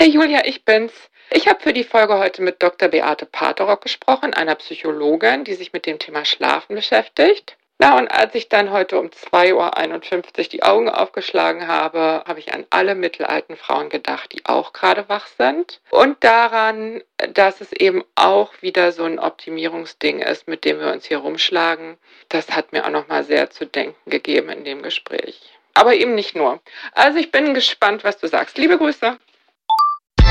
Hey Julia, ich bin's. Ich habe für die Folge heute mit Dr. Beate Paterock gesprochen, einer Psychologin, die sich mit dem Thema Schlafen beschäftigt. Na, und als ich dann heute um 2.51 Uhr die Augen aufgeschlagen habe, habe ich an alle mittelalten Frauen gedacht, die auch gerade wach sind. Und daran, dass es eben auch wieder so ein Optimierungsding ist, mit dem wir uns hier rumschlagen. Das hat mir auch nochmal sehr zu denken gegeben in dem Gespräch. Aber eben nicht nur. Also ich bin gespannt, was du sagst. Liebe Grüße.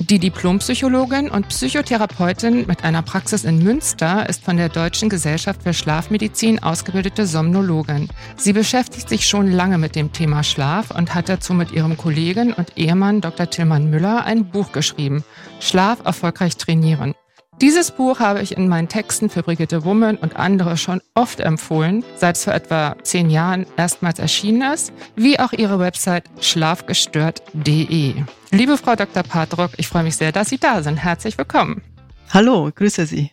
Die Diplompsychologin und Psychotherapeutin mit einer Praxis in Münster ist von der Deutschen Gesellschaft für Schlafmedizin ausgebildete Somnologin. Sie beschäftigt sich schon lange mit dem Thema Schlaf und hat dazu mit ihrem Kollegen und Ehemann Dr. Tillmann Müller ein Buch geschrieben, Schlaf erfolgreich trainieren. Dieses Buch habe ich in meinen Texten für Brigitte Woman und andere schon oft empfohlen, seit es vor etwa zehn Jahren erstmals erschienen ist, wie auch ihre Website schlafgestört.de. Liebe Frau Dr. Patrock, ich freue mich sehr, dass Sie da sind. Herzlich willkommen. Hallo, grüße Sie.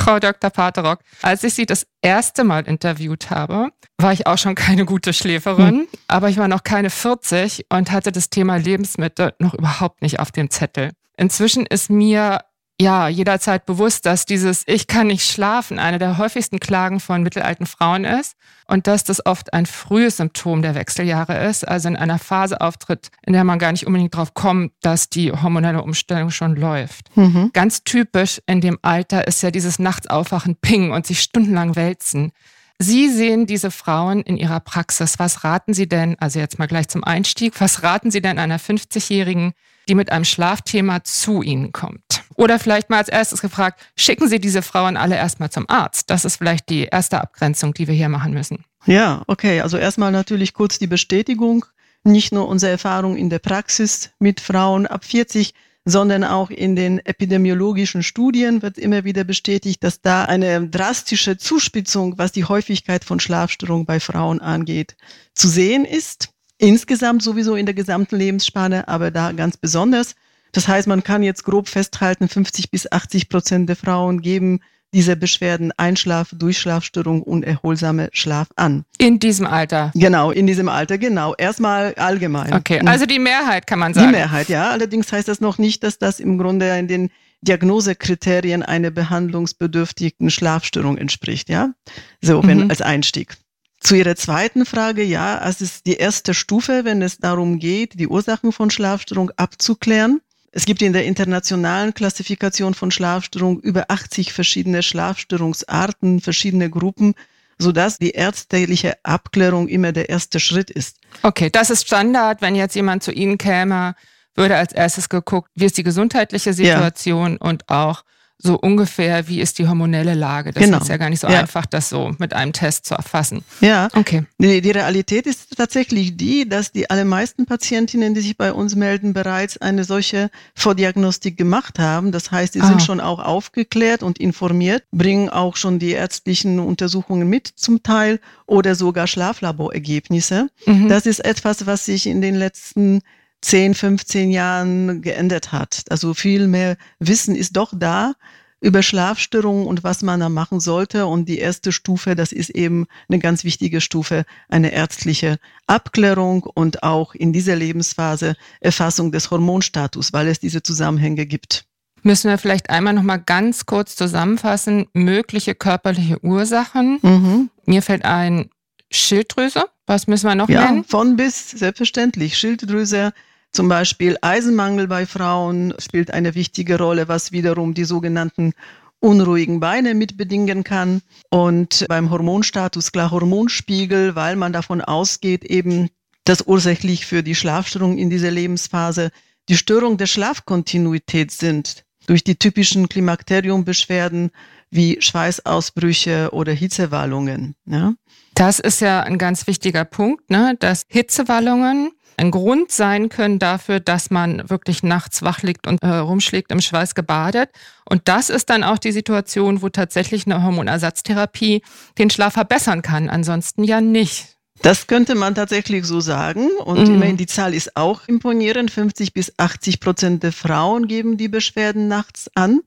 Frau Dr. Paterock, als ich Sie das erste Mal interviewt habe, war ich auch schon keine gute Schläferin, hm. aber ich war noch keine 40 und hatte das Thema Lebensmittel noch überhaupt nicht auf dem Zettel. Inzwischen ist mir ja jederzeit bewusst, dass dieses Ich kann nicht schlafen eine der häufigsten Klagen von mittelalten Frauen ist und dass das oft ein frühes Symptom der Wechseljahre ist, also in einer Phase auftritt, in der man gar nicht unbedingt drauf kommt, dass die hormonelle Umstellung schon läuft. Mhm. Ganz typisch in dem Alter ist ja dieses Nachts aufwachen, ping und sich stundenlang wälzen. Sie sehen diese Frauen in Ihrer Praxis. Was raten Sie denn, also jetzt mal gleich zum Einstieg, was raten Sie denn einer 50-Jährigen, die mit einem Schlafthema zu Ihnen kommt? Oder vielleicht mal als erstes gefragt, schicken Sie diese Frauen alle erstmal zum Arzt? Das ist vielleicht die erste Abgrenzung, die wir hier machen müssen. Ja, okay. Also erstmal natürlich kurz die Bestätigung. Nicht nur unsere Erfahrung in der Praxis mit Frauen ab 40, sondern auch in den epidemiologischen Studien wird immer wieder bestätigt, dass da eine drastische Zuspitzung, was die Häufigkeit von Schlafstörungen bei Frauen angeht, zu sehen ist. Insgesamt sowieso in der gesamten Lebensspanne, aber da ganz besonders. Das heißt, man kann jetzt grob festhalten, 50 bis 80 Prozent der Frauen geben diese Beschwerden Einschlaf, Durchschlafstörung und erholsame Schlaf an. In diesem Alter? Genau, in diesem Alter, genau. Erstmal allgemein. Okay, also die Mehrheit kann man sagen. Die Mehrheit, ja. Allerdings heißt das noch nicht, dass das im Grunde in den Diagnosekriterien einer behandlungsbedürftigen Schlafstörung entspricht, ja. So, wenn mhm. als Einstieg. Zu Ihrer zweiten Frage, ja, es ist die erste Stufe, wenn es darum geht, die Ursachen von Schlafstörung abzuklären. Es gibt in der internationalen Klassifikation von Schlafstörungen über 80 verschiedene Schlafstörungsarten, verschiedene Gruppen, sodass die ärztliche Abklärung immer der erste Schritt ist. Okay, das ist Standard. Wenn jetzt jemand zu Ihnen käme, würde als erstes geguckt, wie ist die gesundheitliche Situation ja. und auch so ungefähr, wie ist die hormonelle Lage. Das genau. ist ja gar nicht so ja. einfach, das so mit einem Test zu erfassen. Ja, okay. Die, die, Realität ist tatsächlich die, dass die allermeisten Patientinnen, die sich bei uns melden, bereits eine solche Vordiagnostik gemacht haben. Das heißt, sie ah. sind schon auch aufgeklärt und informiert, bringen auch schon die ärztlichen Untersuchungen mit zum Teil oder sogar Schlaflaborergebnisse. Mhm. Das ist etwas, was sich in den letzten 10, 15 Jahren geändert hat. Also viel mehr Wissen ist doch da über Schlafstörungen und was man da machen sollte. Und die erste Stufe, das ist eben eine ganz wichtige Stufe, eine ärztliche Abklärung und auch in dieser Lebensphase Erfassung des Hormonstatus, weil es diese Zusammenhänge gibt. Müssen wir vielleicht einmal noch mal ganz kurz zusammenfassen, mögliche körperliche Ursachen. Mhm. Mir fällt ein Schilddrüse. Was müssen wir noch ja, nennen? Von bis, selbstverständlich. Schilddrüse, zum Beispiel Eisenmangel bei Frauen spielt eine wichtige Rolle, was wiederum die sogenannten unruhigen Beine mitbedingen kann. Und beim Hormonstatus klar Hormonspiegel, weil man davon ausgeht, eben, dass ursächlich für die Schlafstörung in dieser Lebensphase die Störung der Schlafkontinuität sind. Durch die typischen Klimakteriumbeschwerden wie Schweißausbrüche oder Hitzewallungen. Ja. Das ist ja ein ganz wichtiger Punkt, ne? dass Hitzewallungen ein Grund sein können dafür, dass man wirklich nachts wach liegt und äh, rumschlägt im Schweiß gebadet. Und das ist dann auch die Situation, wo tatsächlich eine Hormonersatztherapie den Schlaf verbessern kann. Ansonsten ja nicht. Das könnte man tatsächlich so sagen. Und mhm. immerhin die Zahl ist auch imponierend. 50 bis 80 Prozent der Frauen geben die Beschwerden nachts an.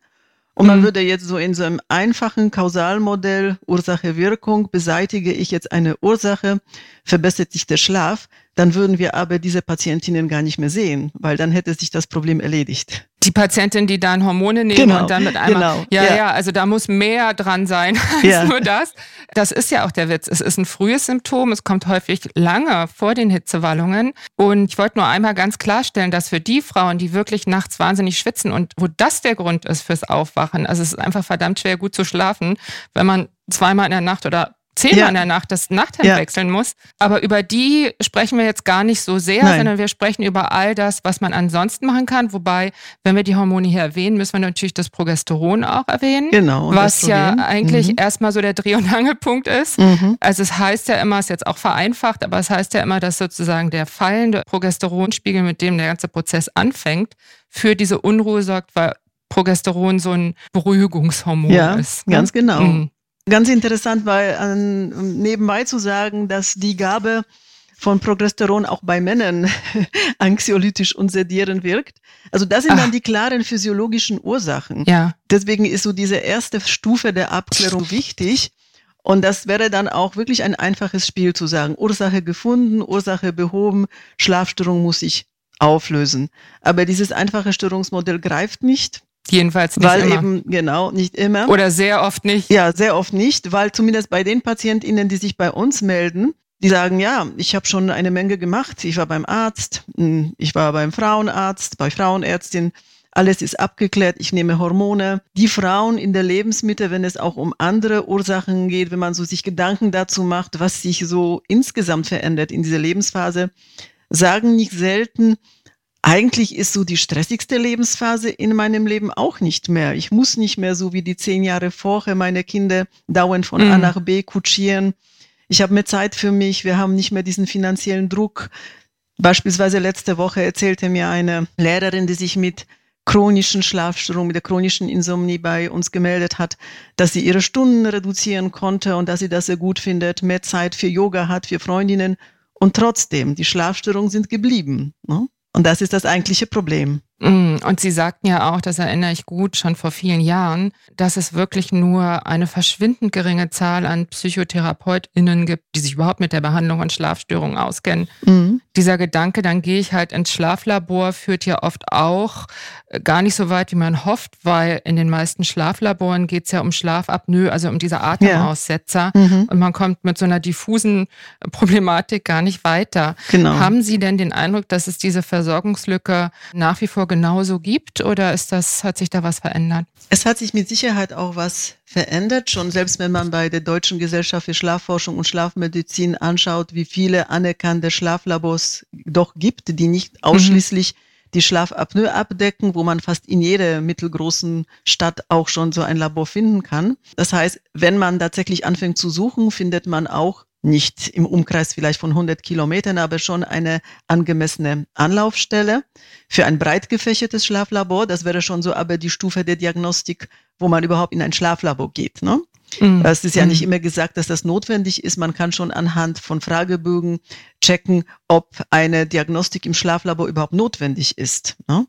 Und man mhm. würde jetzt so in so einem einfachen Kausalmodell Ursache-Wirkung beseitige ich jetzt eine Ursache, verbessert sich der Schlaf, dann würden wir aber diese Patientinnen gar nicht mehr sehen, weil dann hätte sich das Problem erledigt. Die Patientin, die dann Hormone nehmen genau, und dann mit einmal, genau, ja, ja, ja, also da muss mehr dran sein als ja. nur das. Das ist ja auch der Witz. Es ist ein frühes Symptom. Es kommt häufig lange vor den Hitzewallungen. Und ich wollte nur einmal ganz klarstellen, dass für die Frauen, die wirklich nachts wahnsinnig schwitzen und wo das der Grund ist fürs Aufwachen, also es ist einfach verdammt schwer gut zu schlafen, wenn man zweimal in der Nacht oder zehnmal ja. in der Nacht das Nachthemd ja. wechseln muss. Aber über die sprechen wir jetzt gar nicht so sehr, Nein. sondern wir sprechen über all das, was man ansonsten machen kann. Wobei, wenn wir die Hormone hier erwähnen, müssen wir natürlich das Progesteron auch erwähnen. Genau. Was ja eigentlich mhm. erstmal so der Dreh- und Angelpunkt ist. Mhm. Also es heißt ja immer, es ist jetzt auch vereinfacht, aber es heißt ja immer, dass sozusagen der fallende Progesteronspiegel, mit dem der ganze Prozess anfängt, für diese Unruhe sorgt, weil Progesteron so ein Beruhigungshormon ja, ist. Ne? Ganz genau. Mhm. Ganz interessant, weil ähm, nebenbei zu sagen, dass die Gabe von Progesteron auch bei Männern anxiolytisch und sedierend wirkt. Also das sind Ach. dann die klaren physiologischen Ursachen. Ja. Deswegen ist so diese erste Stufe der Abklärung wichtig. Und das wäre dann auch wirklich ein einfaches Spiel zu sagen, Ursache gefunden, Ursache behoben, Schlafstörung muss ich auflösen. Aber dieses einfache Störungsmodell greift nicht. Jedenfalls nicht weil immer. eben, genau, nicht immer. Oder sehr oft nicht. Ja, sehr oft nicht, weil zumindest bei den PatientInnen, die sich bei uns melden, die sagen, ja, ich habe schon eine Menge gemacht. Ich war beim Arzt, hm, ich war beim Frauenarzt, bei Frauenärztin. Alles ist abgeklärt, ich nehme Hormone. Die Frauen in der Lebensmitte, wenn es auch um andere Ursachen geht, wenn man so sich Gedanken dazu macht, was sich so insgesamt verändert in dieser Lebensphase, sagen nicht selten, eigentlich ist so die stressigste Lebensphase in meinem Leben auch nicht mehr. Ich muss nicht mehr so wie die zehn Jahre vorher meine Kinder dauernd von mhm. A nach B kutschieren. Ich habe mehr Zeit für mich. Wir haben nicht mehr diesen finanziellen Druck. Beispielsweise letzte Woche erzählte mir eine Lehrerin, die sich mit chronischen Schlafstörungen, mit der chronischen Insomnie bei uns gemeldet hat, dass sie ihre Stunden reduzieren konnte und dass sie das sehr gut findet, mehr Zeit für Yoga hat, für Freundinnen. Und trotzdem, die Schlafstörungen sind geblieben. Ne? Und das ist das eigentliche Problem. Mm, und Sie sagten ja auch, das erinnere ich gut, schon vor vielen Jahren, dass es wirklich nur eine verschwindend geringe Zahl an PsychotherapeutInnen gibt, die sich überhaupt mit der Behandlung von Schlafstörungen auskennen. Mhm. Dieser Gedanke, dann gehe ich halt ins Schlaflabor, führt ja oft auch äh, gar nicht so weit, wie man hofft, weil in den meisten Schlaflaboren geht es ja um Schlafapnoe, also um diese Atemaussetzer. Ja. Mhm. Und man kommt mit so einer diffusen Problematik gar nicht weiter. Genau. Haben Sie denn den Eindruck, dass es diese Versorgungslücke nach wie vor genauso gibt oder ist das, hat sich da was verändert? Es hat sich mit Sicherheit auch was verändert. Schon selbst wenn man bei der Deutschen Gesellschaft für Schlafforschung und Schlafmedizin anschaut, wie viele anerkannte Schlaflabors doch gibt, die nicht mhm. ausschließlich mhm. die Schlafapnoe abdecken, wo man fast in jeder mittelgroßen Stadt auch schon so ein Labor finden kann. Das heißt, wenn man tatsächlich anfängt zu suchen, findet man auch nicht im Umkreis vielleicht von 100 Kilometern, aber schon eine angemessene Anlaufstelle für ein breit gefächertes Schlaflabor. Das wäre schon so aber die Stufe der Diagnostik, wo man überhaupt in ein Schlaflabor geht. Ne? Mhm. Es ist ja nicht mhm. immer gesagt, dass das notwendig ist. Man kann schon anhand von Fragebögen checken, ob eine Diagnostik im Schlaflabor überhaupt notwendig ist, ne?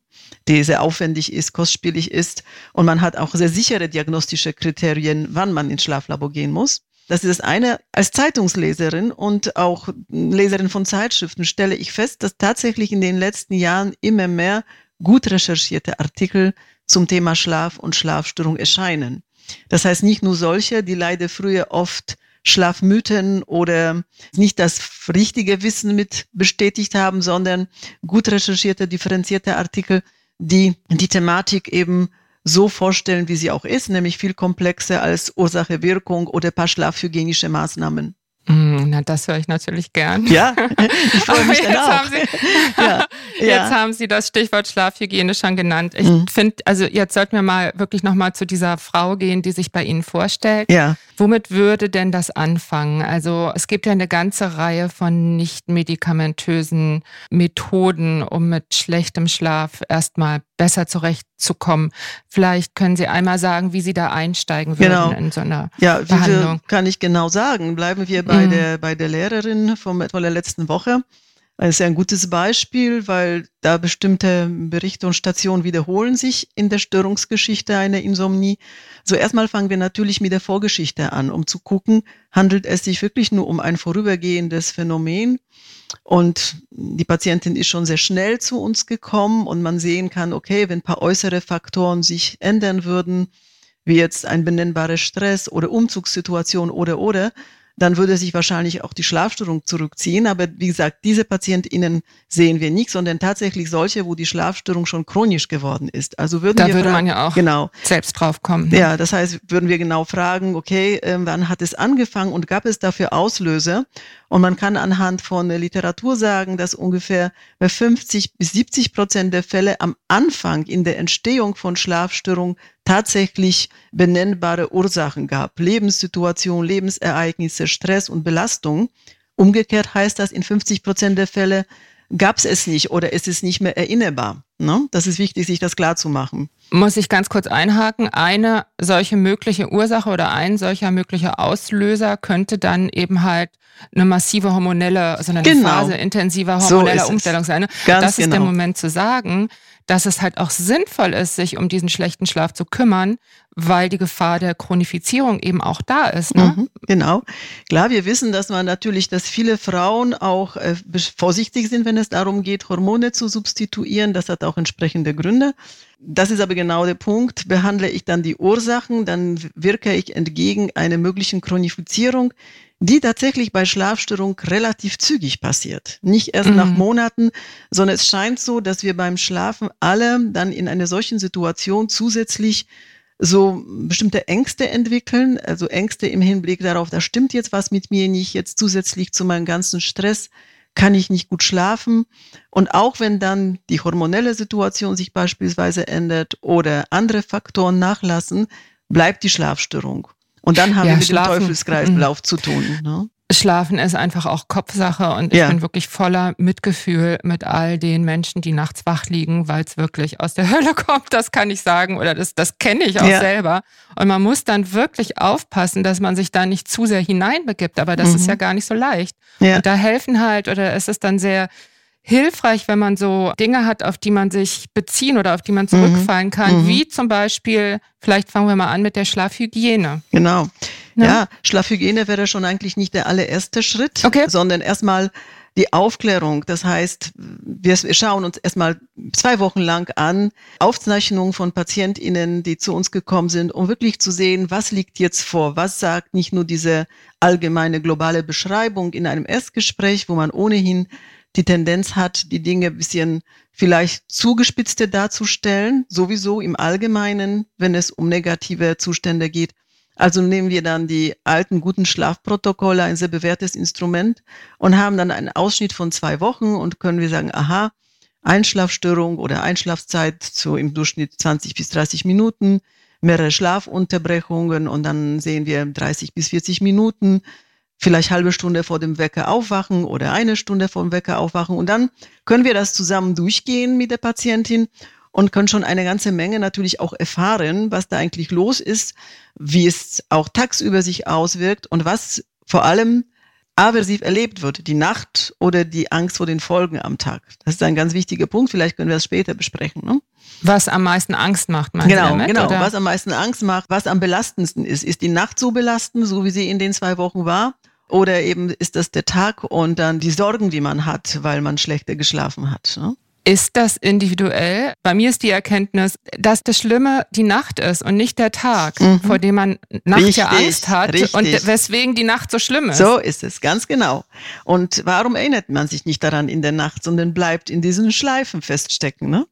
die sehr aufwendig ist, kostspielig ist. Und man hat auch sehr sichere diagnostische Kriterien, wann man ins Schlaflabor gehen muss. Das ist das eine. Als Zeitungsleserin und auch Leserin von Zeitschriften stelle ich fest, dass tatsächlich in den letzten Jahren immer mehr gut recherchierte Artikel zum Thema Schlaf und Schlafstörung erscheinen. Das heißt nicht nur solche, die leider früher oft Schlafmythen oder nicht das richtige Wissen mit bestätigt haben, sondern gut recherchierte, differenzierte Artikel, die die Thematik eben so vorstellen, wie sie auch ist, nämlich viel komplexer als Ursache-Wirkung oder ein paar schlafhygienische Maßnahmen. Mm, na, das höre ich natürlich gern. Ja, ich freue mich dann auch. Sie, ja. ja. Jetzt haben Sie das Stichwort Schlafhygiene schon genannt. Ich mhm. finde, also jetzt sollten wir mal wirklich nochmal zu dieser Frau gehen, die sich bei Ihnen vorstellt. Ja. Womit würde denn das anfangen? Also es gibt ja eine ganze Reihe von nicht medikamentösen Methoden, um mit schlechtem Schlaf erstmal besser zurechtzukommen. Vielleicht können Sie einmal sagen, wie Sie da einsteigen würden genau. in so einer ja, Behandlung. kann ich genau sagen. Bleiben wir bei, mhm. der, bei der Lehrerin vom, von der letzten Woche. Das ist ein gutes Beispiel, weil da bestimmte Berichte und Stationen wiederholen sich in der Störungsgeschichte einer Insomnie. So erstmal fangen wir natürlich mit der Vorgeschichte an, um zu gucken, handelt es sich wirklich nur um ein vorübergehendes Phänomen? Und die Patientin ist schon sehr schnell zu uns gekommen und man sehen kann, okay, wenn ein paar äußere Faktoren sich ändern würden, wie jetzt ein benennbarer Stress oder Umzugssituation oder oder, dann würde sich wahrscheinlich auch die Schlafstörung zurückziehen. Aber wie gesagt, diese PatientInnen sehen wir nicht, sondern tatsächlich solche, wo die Schlafstörung schon chronisch geworden ist. Also würden da wir würde man ja auch genau, selbst drauf kommen. Ne? Ja, das heißt, würden wir genau fragen, okay, äh, wann hat es angefangen und gab es dafür Auslöser? Und man kann anhand von der Literatur sagen, dass ungefähr bei 50 bis 70 Prozent der Fälle am Anfang in der Entstehung von Schlafstörungen tatsächlich benennbare Ursachen gab. Lebenssituation, Lebensereignisse, Stress und Belastung. Umgekehrt heißt das, in 50 Prozent der Fälle gab es es nicht oder ist es nicht mehr erinnerbar. Ne? Das ist wichtig, sich das klar zu machen. Muss ich ganz kurz einhaken. Eine solche mögliche Ursache oder ein solcher möglicher Auslöser könnte dann eben halt eine massive hormonelle, also eine genau. Phase intensiver hormoneller so Umstellung sein. Ne? Das ist genau. der Moment zu sagen, dass es halt auch sinnvoll ist, sich um diesen schlechten Schlaf zu kümmern, weil die Gefahr der Chronifizierung eben auch da ist. Ne? Mhm, genau. Klar, wir wissen, dass man natürlich, dass viele Frauen auch äh, vorsichtig sind, wenn es darum geht, Hormone zu substituieren. Das hat auch entsprechende Gründe. Das ist aber genau der Punkt. Behandle ich dann die Ursachen, dann wirke ich entgegen einer möglichen Chronifizierung die tatsächlich bei Schlafstörung relativ zügig passiert. Nicht erst mhm. nach Monaten, sondern es scheint so, dass wir beim Schlafen alle dann in einer solchen Situation zusätzlich so bestimmte Ängste entwickeln, also Ängste im Hinblick darauf, da stimmt jetzt was mit mir nicht, jetzt zusätzlich zu meinem ganzen Stress kann ich nicht gut schlafen. Und auch wenn dann die hormonelle Situation sich beispielsweise ändert oder andere Faktoren nachlassen, bleibt die Schlafstörung. Und dann haben ja, wir mit Schlafen, dem Teufelskreislauf mm. zu tun. Ne? Schlafen ist einfach auch Kopfsache und ich ja. bin wirklich voller Mitgefühl mit all den Menschen, die nachts wach liegen, weil es wirklich aus der Hölle kommt, das kann ich sagen oder das, das kenne ich auch ja. selber. Und man muss dann wirklich aufpassen, dass man sich da nicht zu sehr hineinbegibt, aber das mhm. ist ja gar nicht so leicht. Ja. Und da helfen halt oder es ist dann sehr hilfreich, wenn man so Dinge hat, auf die man sich beziehen oder auf die man zurückfallen mhm. kann, mhm. wie zum Beispiel, vielleicht fangen wir mal an mit der Schlafhygiene. Genau. Ja, ja Schlafhygiene wäre schon eigentlich nicht der allererste Schritt, okay. sondern erstmal die Aufklärung. Das heißt, wir schauen uns erstmal zwei Wochen lang an, Aufzeichnungen von PatientInnen, die zu uns gekommen sind, um wirklich zu sehen, was liegt jetzt vor, was sagt nicht nur diese allgemeine globale Beschreibung in einem Erstgespräch, wo man ohnehin die Tendenz hat, die Dinge ein bisschen vielleicht zugespitzte darzustellen, sowieso im Allgemeinen, wenn es um negative Zustände geht. Also nehmen wir dann die alten guten Schlafprotokolle, ein sehr bewährtes Instrument, und haben dann einen Ausschnitt von zwei Wochen und können wir sagen, aha, Einschlafstörung oder Einschlafzeit so im Durchschnitt 20 bis 30 Minuten, mehrere Schlafunterbrechungen und dann sehen wir 30 bis 40 Minuten vielleicht halbe Stunde vor dem Wecker aufwachen oder eine Stunde vor dem Wecker aufwachen. Und dann können wir das zusammen durchgehen mit der Patientin und können schon eine ganze Menge natürlich auch erfahren, was da eigentlich los ist, wie es auch tagsüber sich auswirkt und was vor allem aversiv erlebt wird, die Nacht oder die Angst vor den Folgen am Tag. Das ist ein ganz wichtiger Punkt. Vielleicht können wir das später besprechen. Ne? Was am meisten Angst macht, meinst genau, du damit, Genau, oder? was am meisten Angst macht, was am belastendsten ist. Ist die Nacht so belastend, so wie sie in den zwei Wochen war? Oder eben ist das der Tag und dann die Sorgen, die man hat, weil man schlechter geschlafen hat. Ne? Ist das individuell? Bei mir ist die Erkenntnis, dass das Schlimme die Nacht ist und nicht der Tag, mhm. vor dem man nachts ja Angst hat richtig. und weswegen die Nacht so schlimm ist. So ist es, ganz genau. Und warum erinnert man sich nicht daran in der Nacht, sondern bleibt in diesen Schleifen feststecken? Ne?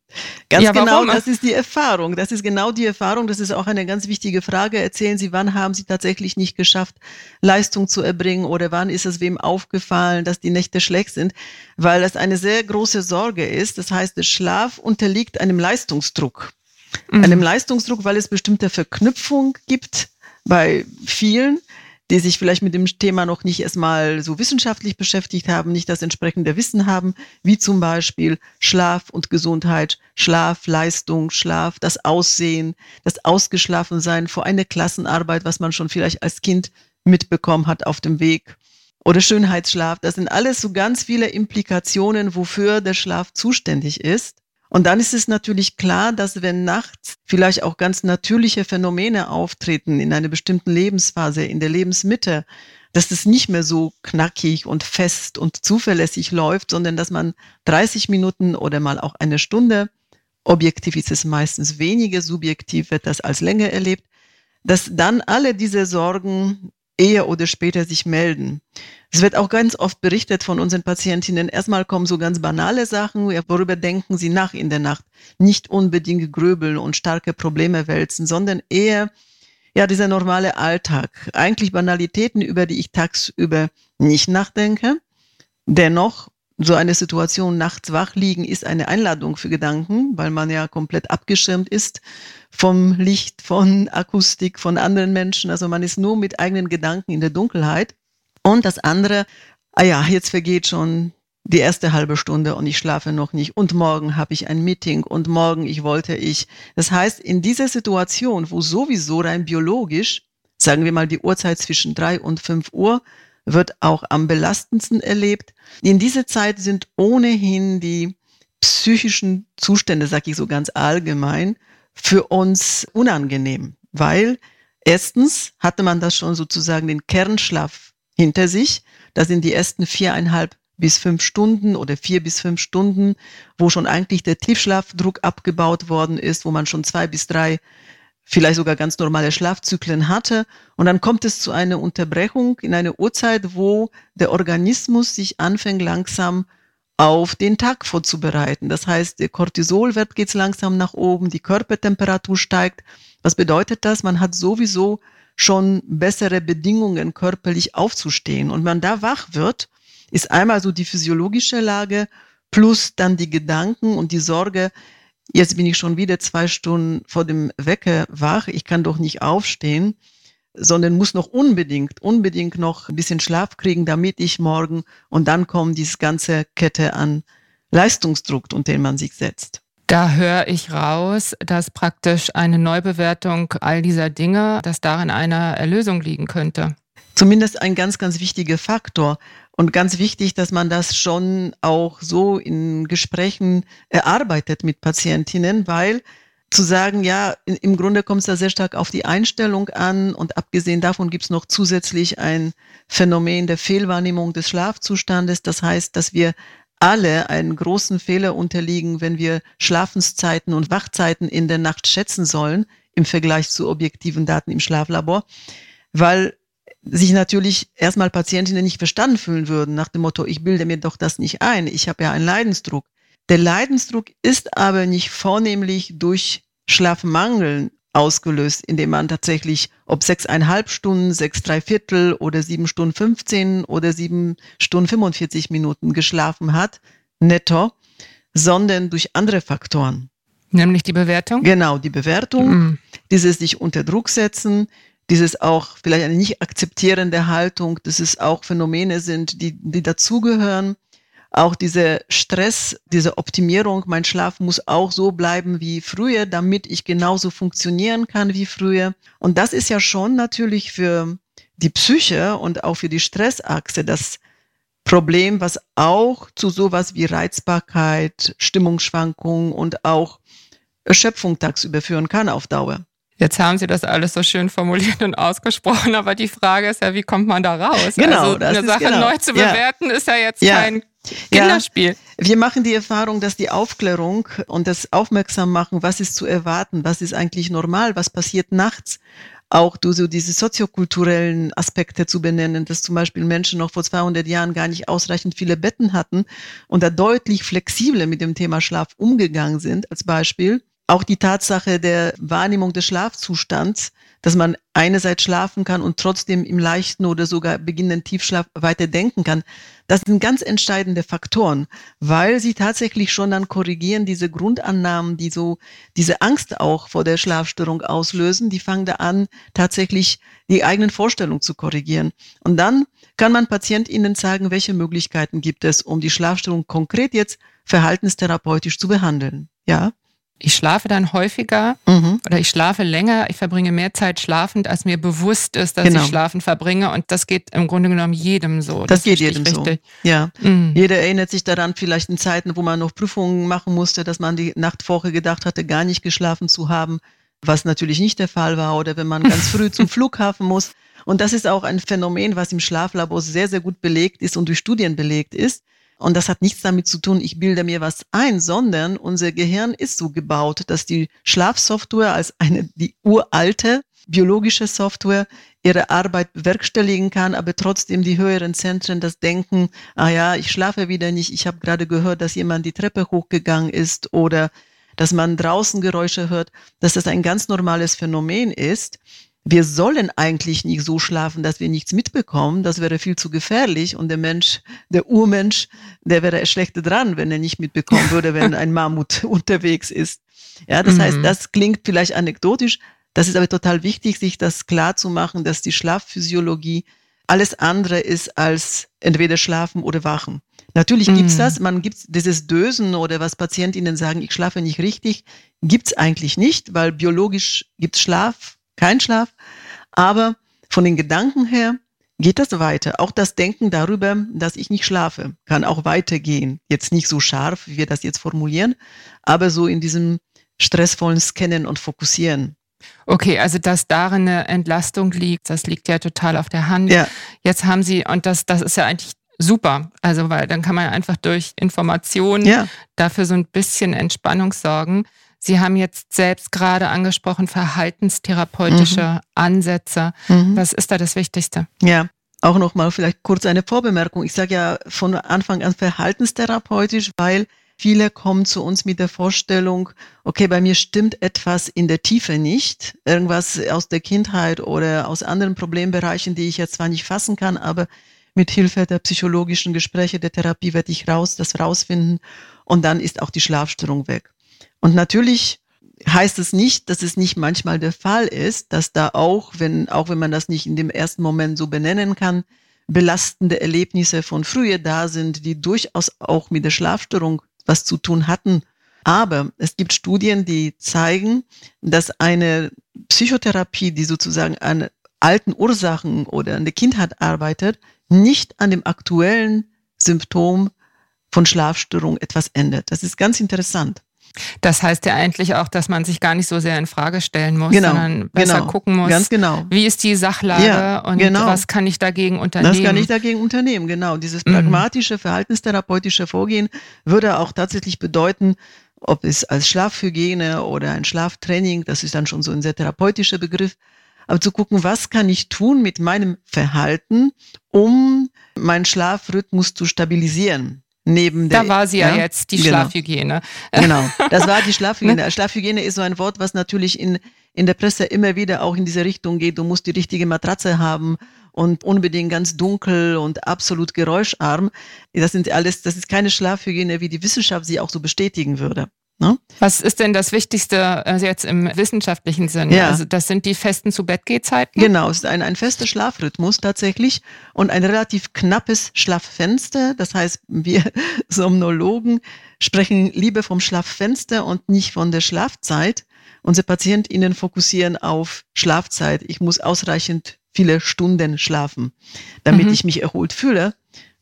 Ganz ja, genau, das ist die Erfahrung. Das ist genau die Erfahrung. Das ist auch eine ganz wichtige Frage. Erzählen Sie, wann haben Sie tatsächlich nicht geschafft, Leistung zu erbringen oder wann ist es wem aufgefallen, dass die Nächte schlecht sind? Weil das eine sehr große Sorge ist. Das heißt, der Schlaf unterliegt einem Leistungsdruck. Mhm. Einem Leistungsdruck, weil es bestimmte Verknüpfung gibt bei vielen die sich vielleicht mit dem Thema noch nicht erstmal so wissenschaftlich beschäftigt haben, nicht das entsprechende Wissen haben, wie zum Beispiel Schlaf und Gesundheit, Schlaf, Leistung, Schlaf, das Aussehen, das Ausgeschlafensein vor einer Klassenarbeit, was man schon vielleicht als Kind mitbekommen hat auf dem Weg. Oder Schönheitsschlaf, das sind alles so ganz viele Implikationen, wofür der Schlaf zuständig ist. Und dann ist es natürlich klar, dass wenn nachts vielleicht auch ganz natürliche Phänomene auftreten in einer bestimmten Lebensphase, in der Lebensmitte, dass es nicht mehr so knackig und fest und zuverlässig läuft, sondern dass man 30 Minuten oder mal auch eine Stunde, objektiv ist es meistens weniger, subjektiv wird das als länger erlebt, dass dann alle diese Sorgen eher oder später sich melden. Es wird auch ganz oft berichtet von unseren Patientinnen. Erstmal kommen so ganz banale Sachen, worüber denken sie nach in der Nacht. Nicht unbedingt gröbeln und starke Probleme wälzen, sondern eher, ja, dieser normale Alltag. Eigentlich Banalitäten, über die ich tagsüber nicht nachdenke. Dennoch so eine Situation nachts wach liegen ist eine Einladung für Gedanken, weil man ja komplett abgeschirmt ist vom Licht, von Akustik, von anderen Menschen. Also man ist nur mit eigenen Gedanken in der Dunkelheit. Und das andere, ah ja, jetzt vergeht schon die erste halbe Stunde und ich schlafe noch nicht und morgen habe ich ein Meeting und morgen ich wollte ich. Das heißt, in dieser Situation, wo sowieso rein biologisch, sagen wir mal die Uhrzeit zwischen drei und fünf Uhr, wird auch am belastendsten erlebt. In dieser Zeit sind ohnehin die psychischen Zustände, sage ich so ganz allgemein, für uns unangenehm, weil erstens hatte man das schon sozusagen den Kernschlaf hinter sich. Da sind die ersten viereinhalb bis fünf Stunden oder vier bis fünf Stunden, wo schon eigentlich der Tiefschlafdruck abgebaut worden ist, wo man schon zwei bis drei vielleicht sogar ganz normale Schlafzyklen hatte. Und dann kommt es zu einer Unterbrechung in einer Uhrzeit, wo der Organismus sich anfängt langsam auf den Tag vorzubereiten. Das heißt, der Cortisolwert geht langsam nach oben, die Körpertemperatur steigt. Was bedeutet das? Man hat sowieso schon bessere Bedingungen, körperlich aufzustehen. Und wenn man da wach wird, ist einmal so die physiologische Lage plus dann die Gedanken und die Sorge, Jetzt bin ich schon wieder zwei Stunden vor dem Wecker wach. Ich kann doch nicht aufstehen, sondern muss noch unbedingt, unbedingt noch ein bisschen Schlaf kriegen, damit ich morgen und dann kommt diese ganze Kette an Leistungsdruck, unter den man sich setzt. Da höre ich raus, dass praktisch eine Neubewertung all dieser Dinge, dass darin eine Erlösung liegen könnte. Zumindest ein ganz, ganz wichtiger Faktor. Und ganz wichtig, dass man das schon auch so in Gesprächen erarbeitet mit Patientinnen, weil zu sagen, ja, im Grunde kommt es da sehr stark auf die Einstellung an und abgesehen davon gibt es noch zusätzlich ein Phänomen der Fehlwahrnehmung des Schlafzustandes. Das heißt, dass wir alle einen großen Fehler unterliegen, wenn wir Schlafenszeiten und Wachzeiten in der Nacht schätzen sollen im Vergleich zu objektiven Daten im Schlaflabor, weil sich natürlich erstmal Patientinnen nicht verstanden fühlen würden, nach dem Motto, ich bilde mir doch das nicht ein, ich habe ja einen Leidensdruck. Der Leidensdruck ist aber nicht vornehmlich durch Schlafmangel ausgelöst, indem man tatsächlich, ob sechseinhalb Stunden, sechs, drei Viertel oder sieben Stunden 15 oder sieben Stunden 45 Minuten geschlafen hat, netto, sondern durch andere Faktoren. Nämlich die Bewertung? Genau, die Bewertung, mm. dieses sich unter Druck setzen, dieses auch vielleicht eine nicht akzeptierende Haltung, dass es auch Phänomene sind, die, die dazugehören. Auch diese Stress, diese Optimierung, mein Schlaf muss auch so bleiben wie früher, damit ich genauso funktionieren kann wie früher. Und das ist ja schon natürlich für die Psyche und auch für die Stressachse das Problem, was auch zu sowas wie Reizbarkeit, Stimmungsschwankungen und auch Erschöpfung tagsüber führen kann auf Dauer. Jetzt haben Sie das alles so schön formuliert und ausgesprochen, aber die Frage ist ja, wie kommt man da raus? Genau, also eine Sache genau. neu zu bewerten ja. ist ja jetzt ja. kein Kinderspiel. Ja. Wir machen die Erfahrung, dass die Aufklärung und das Aufmerksam machen, was ist zu erwarten, was ist eigentlich normal, was passiert nachts, auch du so diese soziokulturellen Aspekte zu benennen, dass zum Beispiel Menschen noch vor 200 Jahren gar nicht ausreichend viele Betten hatten und da deutlich flexibler mit dem Thema Schlaf umgegangen sind, als Beispiel. Auch die Tatsache der Wahrnehmung des Schlafzustands, dass man einerseits schlafen kann und trotzdem im leichten oder sogar beginnenden Tiefschlaf weiter denken kann. Das sind ganz entscheidende Faktoren, weil sie tatsächlich schon dann korrigieren diese Grundannahmen, die so diese Angst auch vor der Schlafstörung auslösen. Die fangen da an, tatsächlich die eigenen Vorstellungen zu korrigieren. Und dann kann man PatientInnen sagen, welche Möglichkeiten gibt es, um die Schlafstörung konkret jetzt verhaltenstherapeutisch zu behandeln. Ja ich schlafe dann häufiger mhm. oder ich schlafe länger, ich verbringe mehr Zeit schlafend, als mir bewusst ist, dass genau. ich schlafen verbringe. Und das geht im Grunde genommen jedem so. Das, das geht jedem richtig. so. Ja. Mhm. Jeder erinnert sich daran, vielleicht in Zeiten, wo man noch Prüfungen machen musste, dass man die Nacht vorher gedacht hatte, gar nicht geschlafen zu haben, was natürlich nicht der Fall war. Oder wenn man ganz früh zum Flughafen muss. Und das ist auch ein Phänomen, was im Schlaflabor sehr, sehr gut belegt ist und durch Studien belegt ist. Und das hat nichts damit zu tun, ich bilde mir was ein, sondern unser Gehirn ist so gebaut, dass die Schlafsoftware als eine, die uralte biologische Software ihre Arbeit bewerkstelligen kann, aber trotzdem die höheren Zentren das denken, ah ja, ich schlafe wieder nicht, ich habe gerade gehört, dass jemand die Treppe hochgegangen ist oder dass man draußen Geräusche hört, dass das ein ganz normales Phänomen ist wir sollen eigentlich nicht so schlafen, dass wir nichts mitbekommen. Das wäre viel zu gefährlich. Und der Mensch, der Urmensch, der wäre schlechter dran, wenn er nicht mitbekommen würde, wenn ein Mammut unterwegs ist. Ja, das mhm. heißt, das klingt vielleicht anekdotisch. Das ist aber total wichtig, sich das klar zu machen, dass die Schlafphysiologie alles andere ist als entweder schlafen oder wachen. Natürlich gibt's mhm. das, man gibt dieses Dösen oder was Patientinnen sagen, ich schlafe nicht richtig, gibt's eigentlich nicht, weil biologisch gibt's Schlaf, kein Schlaf. Aber von den Gedanken her geht das weiter. Auch das Denken darüber, dass ich nicht schlafe, kann auch weitergehen. Jetzt nicht so scharf, wie wir das jetzt formulieren, aber so in diesem stressvollen Scannen und Fokussieren. Okay, also dass darin eine Entlastung liegt, das liegt ja total auf der Hand. Ja. Jetzt haben Sie, und das, das ist ja eigentlich super, also weil dann kann man einfach durch Informationen ja. dafür so ein bisschen Entspannung sorgen. Sie haben jetzt selbst gerade angesprochen, verhaltenstherapeutische mhm. Ansätze. Mhm. Was ist da das Wichtigste? Ja, auch nochmal vielleicht kurz eine Vorbemerkung. Ich sage ja von Anfang an verhaltenstherapeutisch, weil viele kommen zu uns mit der Vorstellung, okay, bei mir stimmt etwas in der Tiefe nicht. Irgendwas aus der Kindheit oder aus anderen Problembereichen, die ich jetzt zwar nicht fassen kann, aber mit Hilfe der psychologischen Gespräche, der Therapie werde ich raus, das rausfinden und dann ist auch die Schlafstörung weg. Und natürlich heißt es nicht, dass es nicht manchmal der Fall ist, dass da auch, wenn, auch wenn man das nicht in dem ersten Moment so benennen kann, belastende Erlebnisse von früher da sind, die durchaus auch mit der Schlafstörung was zu tun hatten. Aber es gibt Studien, die zeigen, dass eine Psychotherapie, die sozusagen an alten Ursachen oder an der Kindheit arbeitet, nicht an dem aktuellen Symptom von Schlafstörung etwas ändert. Das ist ganz interessant. Das heißt ja eigentlich auch, dass man sich gar nicht so sehr in Frage stellen muss, genau, sondern besser genau, gucken muss, ganz genau. wie ist die Sachlage ja, und genau. was kann ich dagegen unternehmen. Das kann ich dagegen unternehmen, genau. Dieses mhm. pragmatische, verhaltenstherapeutische Vorgehen würde auch tatsächlich bedeuten, ob es als Schlafhygiene oder ein Schlaftraining, das ist dann schon so ein sehr therapeutischer Begriff, aber zu gucken, was kann ich tun mit meinem Verhalten, um meinen Schlafrhythmus zu stabilisieren neben der. Da war sie ja, ja jetzt, die genau. Schlafhygiene. Genau, das war die Schlafhygiene. Schlafhygiene ist so ein Wort, was natürlich in, in der Presse immer wieder auch in diese Richtung geht. Du musst die richtige Matratze haben und unbedingt ganz dunkel und absolut geräuscharm. Das sind alles, das ist keine Schlafhygiene, wie die Wissenschaft sie auch so bestätigen würde. Ne? Was ist denn das Wichtigste also jetzt im wissenschaftlichen Sinne? Ja. Also das sind die festen Zu-Bett-Gehzeiten? Genau, es ist ein, ein fester Schlafrhythmus tatsächlich und ein relativ knappes Schlaffenster. Das heißt, wir Somnologen sprechen lieber vom Schlaffenster und nicht von der Schlafzeit. Unsere PatientInnen fokussieren auf Schlafzeit. Ich muss ausreichend viele Stunden schlafen, damit mhm. ich mich erholt fühle.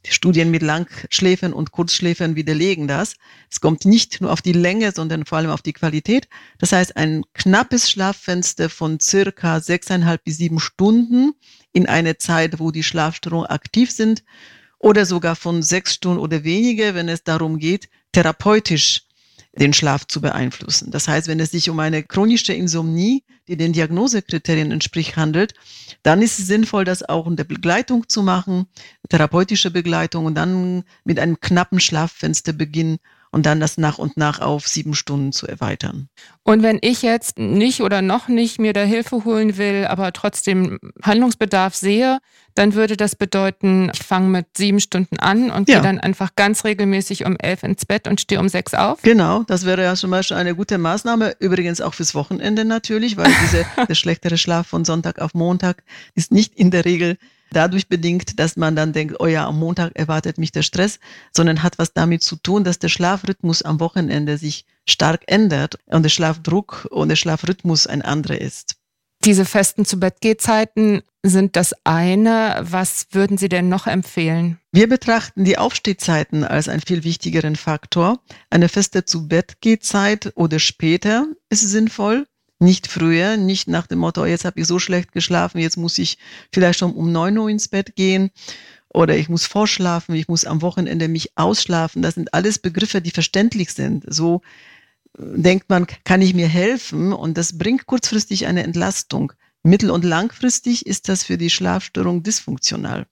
Die Studien mit Langschläfern und Kurzschläfern widerlegen das. Es kommt nicht nur auf die Länge, sondern vor allem auf die Qualität. Das heißt, ein knappes Schlaffenster von circa sechseinhalb bis sieben Stunden in einer Zeit, wo die Schlafstörungen aktiv sind oder sogar von sechs Stunden oder weniger, wenn es darum geht, therapeutisch den Schlaf zu beeinflussen. Das heißt, wenn es sich um eine chronische Insomnie, die den Diagnosekriterien entspricht, handelt, dann ist es sinnvoll, das auch unter Begleitung zu machen, therapeutische Begleitung und dann mit einem knappen Schlaffenster beginnen und dann das nach und nach auf sieben Stunden zu erweitern. Und wenn ich jetzt nicht oder noch nicht mir da Hilfe holen will, aber trotzdem Handlungsbedarf sehe, dann würde das bedeuten, ich fange mit sieben Stunden an und ja. gehe dann einfach ganz regelmäßig um elf ins Bett und stehe um sechs auf. Genau, das wäre ja schon mal eine gute Maßnahme. Übrigens auch fürs Wochenende natürlich, weil diese, der schlechtere Schlaf von Sonntag auf Montag ist nicht in der Regel dadurch bedingt, dass man dann denkt, oh ja, am Montag erwartet mich der Stress, sondern hat was damit zu tun, dass der Schlafrhythmus am Wochenende sich stark ändert und der Schlafdruck und der Schlafrhythmus ein anderer ist. Diese festen zu Bett Zeiten sind das eine. Was würden Sie denn noch empfehlen? Wir betrachten die Aufstehzeiten als einen viel wichtigeren Faktor. Eine feste zu Bett Zeit oder später ist sinnvoll. Nicht früher, nicht nach dem Motto, jetzt habe ich so schlecht geschlafen, jetzt muss ich vielleicht schon um neun Uhr ins Bett gehen oder ich muss vorschlafen, ich muss am Wochenende mich ausschlafen. Das sind alles Begriffe, die verständlich sind. So äh, denkt man, kann ich mir helfen und das bringt kurzfristig eine Entlastung. Mittel- und langfristig ist das für die Schlafstörung dysfunktional.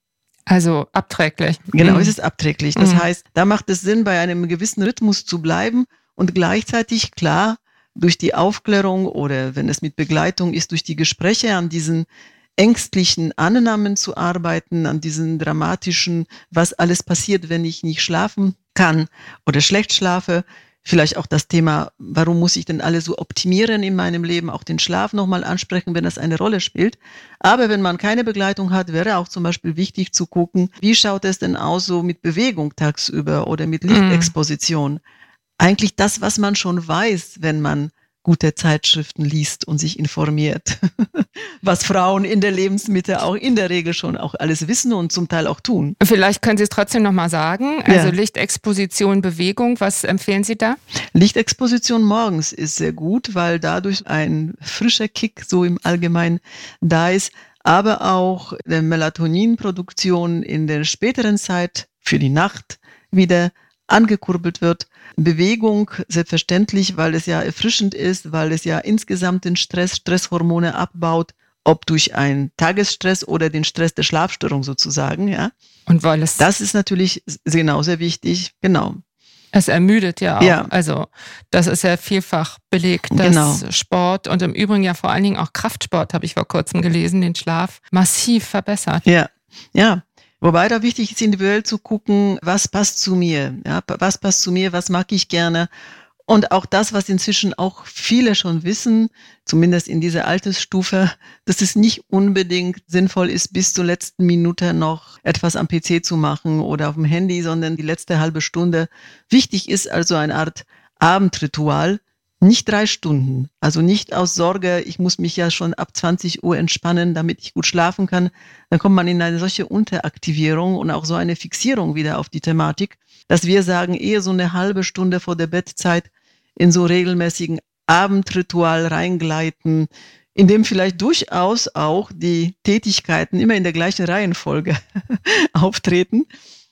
Also abträglich. Genau, mhm. es ist abträglich. Das mhm. heißt, da macht es Sinn, bei einem gewissen Rhythmus zu bleiben und gleichzeitig klar durch die Aufklärung oder wenn es mit Begleitung ist, durch die Gespräche an diesen ängstlichen Annahmen zu arbeiten, an diesen dramatischen, was alles passiert, wenn ich nicht schlafen kann oder schlecht schlafe. Vielleicht auch das Thema, warum muss ich denn alle so optimieren in meinem Leben, auch den Schlaf nochmal ansprechen, wenn das eine Rolle spielt. Aber wenn man keine Begleitung hat, wäre auch zum Beispiel wichtig zu gucken, wie schaut es denn aus so mit Bewegung tagsüber oder mit mhm. Lichtexposition. Mm eigentlich das, was man schon weiß, wenn man gute Zeitschriften liest und sich informiert, was Frauen in der Lebensmitte auch in der Regel schon auch alles wissen und zum Teil auch tun. Vielleicht können Sie es trotzdem nochmal sagen. Also ja. Lichtexposition, Bewegung, was empfehlen Sie da? Lichtexposition morgens ist sehr gut, weil dadurch ein frischer Kick so im Allgemeinen da ist, aber auch der Melatoninproduktion in der späteren Zeit für die Nacht wieder angekurbelt wird. Bewegung, selbstverständlich, weil es ja erfrischend ist, weil es ja insgesamt den Stress, Stresshormone abbaut, ob durch einen Tagesstress oder den Stress der Schlafstörung sozusagen, ja. Und weil es. Das ist natürlich genau sehr wichtig, genau. Es ermüdet ja auch. Ja. Also das ist ja vielfach belegt, dass genau. Sport und im Übrigen ja vor allen Dingen auch Kraftsport, habe ich vor kurzem gelesen, den Schlaf massiv verbessert. Ja, ja. Wobei da wichtig ist, individuell zu gucken, was passt zu mir, ja, was passt zu mir, was mag ich gerne. Und auch das, was inzwischen auch viele schon wissen, zumindest in dieser Altersstufe, dass es nicht unbedingt sinnvoll ist, bis zur letzten Minute noch etwas am PC zu machen oder auf dem Handy, sondern die letzte halbe Stunde. Wichtig ist also eine Art Abendritual, nicht drei Stunden. Also nicht aus Sorge, ich muss mich ja schon ab 20 Uhr entspannen, damit ich gut schlafen kann. Dann kommt man in eine solche Unteraktivierung und auch so eine Fixierung wieder auf die Thematik, dass wir sagen, eher so eine halbe Stunde vor der Bettzeit in so regelmäßigen Abendritual reingleiten, in dem vielleicht durchaus auch die Tätigkeiten immer in der gleichen Reihenfolge auftreten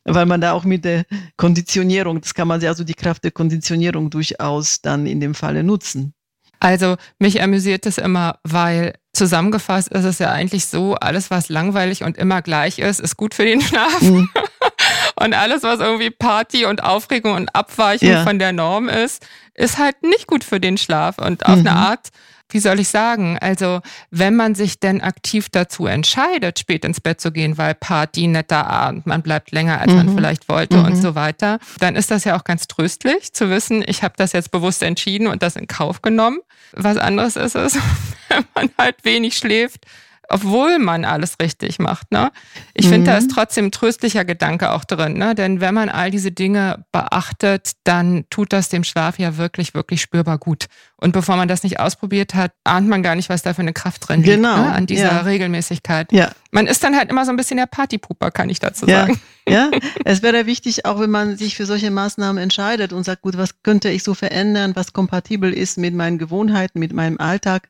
weil man da auch mit der Konditionierung, das kann man ja also die Kraft der Konditionierung durchaus dann in dem Falle nutzen. Also mich amüsiert es immer, weil zusammengefasst ist es ja eigentlich so, alles was langweilig und immer gleich ist, ist gut für den Schlaf. Mhm. und alles, was irgendwie Party und Aufregung und Abweichung ja. von der Norm ist, ist halt nicht gut für den Schlaf. Und auf mhm. eine Art wie soll ich sagen, also wenn man sich denn aktiv dazu entscheidet, spät ins Bett zu gehen, weil Party, netter Abend, man bleibt länger, als mhm. man vielleicht wollte mhm. und so weiter, dann ist das ja auch ganz tröstlich zu wissen, ich habe das jetzt bewusst entschieden und das in Kauf genommen. Was anderes ist es, wenn man halt wenig schläft obwohl man alles richtig macht. Ne? Ich mhm. finde, da ist mhm. trotzdem ein tröstlicher Gedanke auch drin. Ne? Denn wenn man all diese Dinge beachtet, dann tut das dem Schlaf ja wirklich, wirklich spürbar gut. Und bevor man das nicht ausprobiert hat, ahnt man gar nicht, was da für eine Kraft drin liegt genau. ne? an dieser ja. Regelmäßigkeit. Ja. Man ist dann halt immer so ein bisschen der Partypuper, kann ich dazu ja. sagen. Ja, es wäre wichtig, auch wenn man sich für solche Maßnahmen entscheidet und sagt, gut, was könnte ich so verändern, was kompatibel ist mit meinen Gewohnheiten, mit meinem Alltag,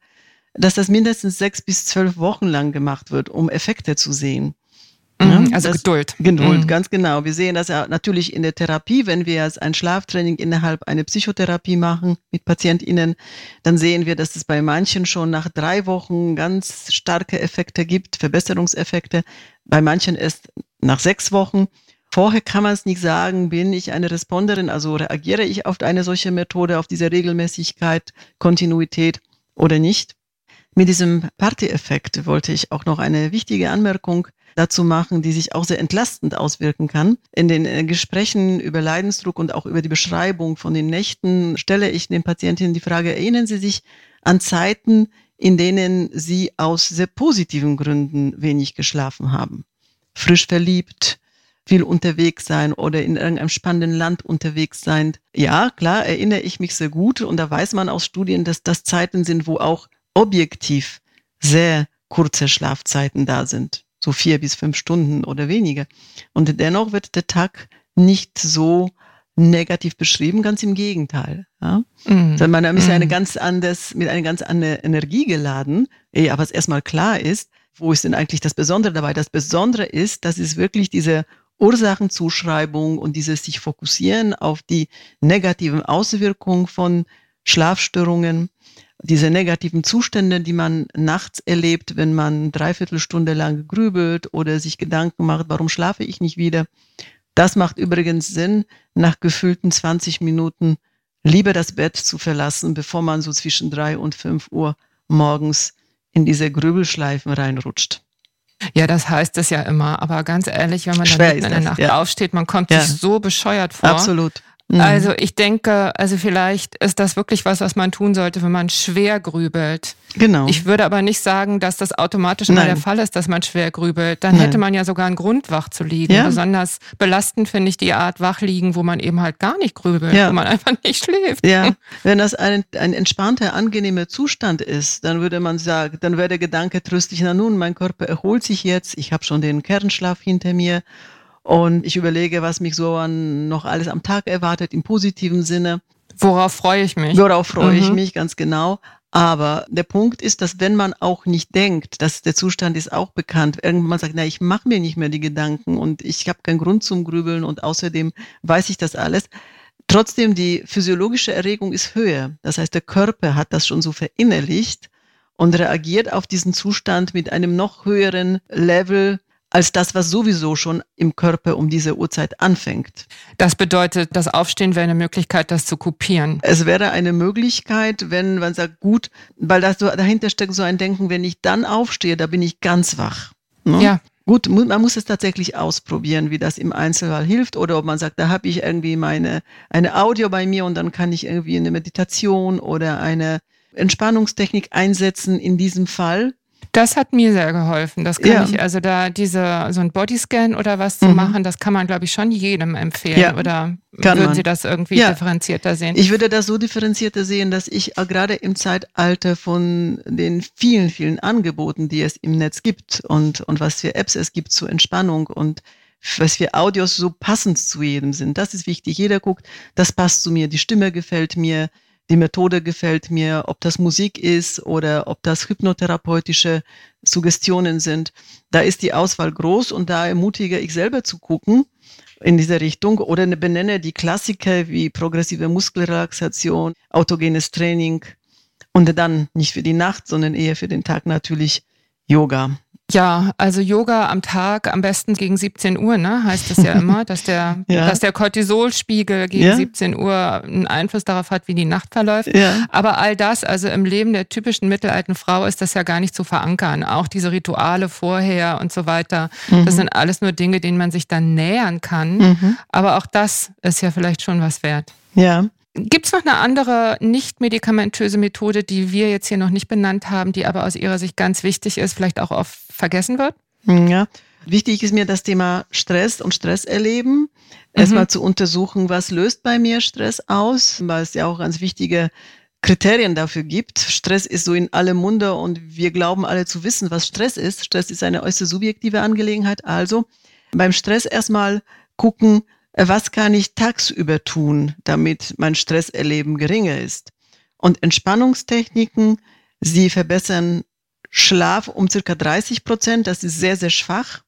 dass das mindestens sechs bis zwölf Wochen lang gemacht wird, um Effekte zu sehen. Mhm, also das, Geduld. Geduld, mhm. ganz genau. Wir sehen das ja natürlich in der Therapie, wenn wir jetzt ein Schlaftraining innerhalb einer Psychotherapie machen mit PatientInnen, dann sehen wir, dass es bei manchen schon nach drei Wochen ganz starke Effekte gibt, Verbesserungseffekte. Bei manchen erst nach sechs Wochen. Vorher kann man es nicht sagen, bin ich eine Responderin, also reagiere ich auf eine solche Methode, auf diese Regelmäßigkeit, Kontinuität oder nicht. Mit diesem Party-Effekt wollte ich auch noch eine wichtige Anmerkung dazu machen, die sich auch sehr entlastend auswirken kann. In den äh, Gesprächen über Leidensdruck und auch über die Beschreibung von den Nächten stelle ich den Patientinnen die Frage, erinnern Sie sich an Zeiten, in denen Sie aus sehr positiven Gründen wenig geschlafen haben? Frisch verliebt, viel unterwegs sein oder in irgendeinem spannenden Land unterwegs sein. Ja, klar, erinnere ich mich sehr gut und da weiß man aus Studien, dass das Zeiten sind, wo auch objektiv sehr kurze Schlafzeiten da sind. So vier bis fünf Stunden oder weniger. Und dennoch wird der Tag nicht so negativ beschrieben, ganz im Gegenteil. Ja? Mm. Sondern man ist ja eine ganz anders, mit einer ganz anderen Energie geladen. Aber was erstmal klar ist, wo ist denn eigentlich das Besondere dabei? Das Besondere ist, dass es wirklich diese Ursachenzuschreibung und dieses sich fokussieren auf die negativen Auswirkungen von Schlafstörungen, diese negativen Zustände, die man nachts erlebt, wenn man dreiviertel Stunde lang grübelt oder sich Gedanken macht, warum schlafe ich nicht wieder. Das macht übrigens Sinn, nach gefühlten 20 Minuten lieber das Bett zu verlassen, bevor man so zwischen drei und fünf Uhr morgens in diese Grübelschleifen reinrutscht. Ja, das heißt es ja immer. Aber ganz ehrlich, wenn man dann in der Nacht ja. aufsteht, man kommt ja. sich so bescheuert vor. Absolut. Mhm. Also ich denke, also vielleicht ist das wirklich was, was man tun sollte, wenn man schwer grübelt. Genau. Ich würde aber nicht sagen, dass das automatisch immer der Fall ist, dass man schwer grübelt. Dann Nein. hätte man ja sogar einen Grund, wach zu liegen. Ja. Besonders belastend finde ich die Art wach liegen, wo man eben halt gar nicht grübelt, ja. wo man einfach nicht schläft. Ja, wenn das ein, ein entspannter, angenehmer Zustand ist, dann würde man sagen, dann wäre der Gedanke tröstlich, na nun, mein Körper erholt sich jetzt, ich habe schon den Kernschlaf hinter mir und ich überlege, was mich so an noch alles am Tag erwartet, im positiven Sinne. Worauf freue ich mich? Worauf freue mhm. ich mich, ganz genau. Aber der Punkt ist, dass wenn man auch nicht denkt, dass der Zustand ist auch bekannt, irgendwann sagt, na, ich mache mir nicht mehr die Gedanken und ich habe keinen Grund zum Grübeln und außerdem weiß ich das alles. Trotzdem, die physiologische Erregung ist höher. Das heißt, der Körper hat das schon so verinnerlicht und reagiert auf diesen Zustand mit einem noch höheren Level als das, was sowieso schon im Körper um diese Uhrzeit anfängt. Das bedeutet, das Aufstehen wäre eine Möglichkeit, das zu kopieren. Es wäre eine Möglichkeit, wenn man sagt, gut, weil das dahinter steckt so ein Denken, wenn ich dann aufstehe, da bin ich ganz wach. Ne? Ja. Gut, man muss es tatsächlich ausprobieren, wie das im Einzelfall hilft oder ob man sagt, da habe ich irgendwie meine eine Audio bei mir und dann kann ich irgendwie eine Meditation oder eine Entspannungstechnik einsetzen in diesem Fall. Das hat mir sehr geholfen. Das kann ja. ich, also da diese, so ein Bodyscan oder was zu mhm. machen, das kann man, glaube ich, schon jedem empfehlen. Ja. Oder kann würden man. Sie das irgendwie ja. differenzierter sehen? Ich würde das so differenzierter sehen, dass ich äh, gerade im Zeitalter von den vielen, vielen Angeboten, die es im Netz gibt und, und was für Apps es gibt zur Entspannung und was für Audios so passend zu jedem sind. Das ist wichtig. Jeder guckt, das passt zu mir, die Stimme gefällt mir, die Methode gefällt mir, ob das Musik ist oder ob das hypnotherapeutische Suggestionen sind. Da ist die Auswahl groß und da ermutige ich selber zu gucken in diese Richtung oder benenne die Klassiker wie progressive Muskelrelaxation, autogenes Training und dann nicht für die Nacht, sondern eher für den Tag natürlich Yoga. Ja, also Yoga am Tag am besten gegen 17 Uhr, ne? Heißt es ja immer, dass der, ja. dass der Cortisolspiegel gegen ja. 17 Uhr einen Einfluss darauf hat, wie die Nacht verläuft. Ja. Aber all das, also im Leben der typischen mittelalten Frau ist das ja gar nicht zu verankern. Auch diese Rituale vorher und so weiter. Mhm. Das sind alles nur Dinge, denen man sich dann nähern kann. Mhm. Aber auch das ist ja vielleicht schon was wert. Ja. Gibt es noch eine andere nicht medikamentöse Methode, die wir jetzt hier noch nicht benannt haben, die aber aus Ihrer Sicht ganz wichtig ist, vielleicht auch oft vergessen wird? Ja, wichtig ist mir das Thema Stress und Stress erleben. Erstmal mhm. zu untersuchen, was löst bei mir Stress aus, weil es ja auch ganz wichtige Kriterien dafür gibt. Stress ist so in allem Munde und wir glauben alle zu wissen, was Stress ist. Stress ist eine äußerst subjektive Angelegenheit. Also beim Stress erstmal gucken, was kann ich tagsüber tun, damit mein Stresserleben geringer ist. Und Entspannungstechniken, sie verbessern Schlaf um circa 30 Prozent, das ist sehr, sehr schwach.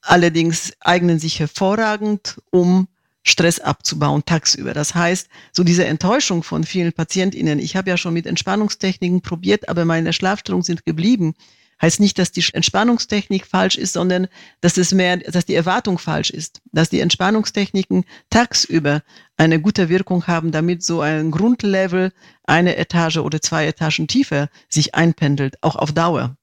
allerdings eignen sich hervorragend, um Stress abzubauen tagsüber. Das heißt, so diese Enttäuschung von vielen PatientInnen, ich habe ja schon mit Entspannungstechniken probiert, aber meine Schlafstörungen sind geblieben, heißt nicht, dass die Entspannungstechnik falsch ist, sondern dass es mehr, dass die Erwartung falsch ist, dass die Entspannungstechniken tagsüber eine gute Wirkung haben, damit so ein Grundlevel eine Etage oder zwei Etagen tiefer sich einpendelt, auch auf Dauer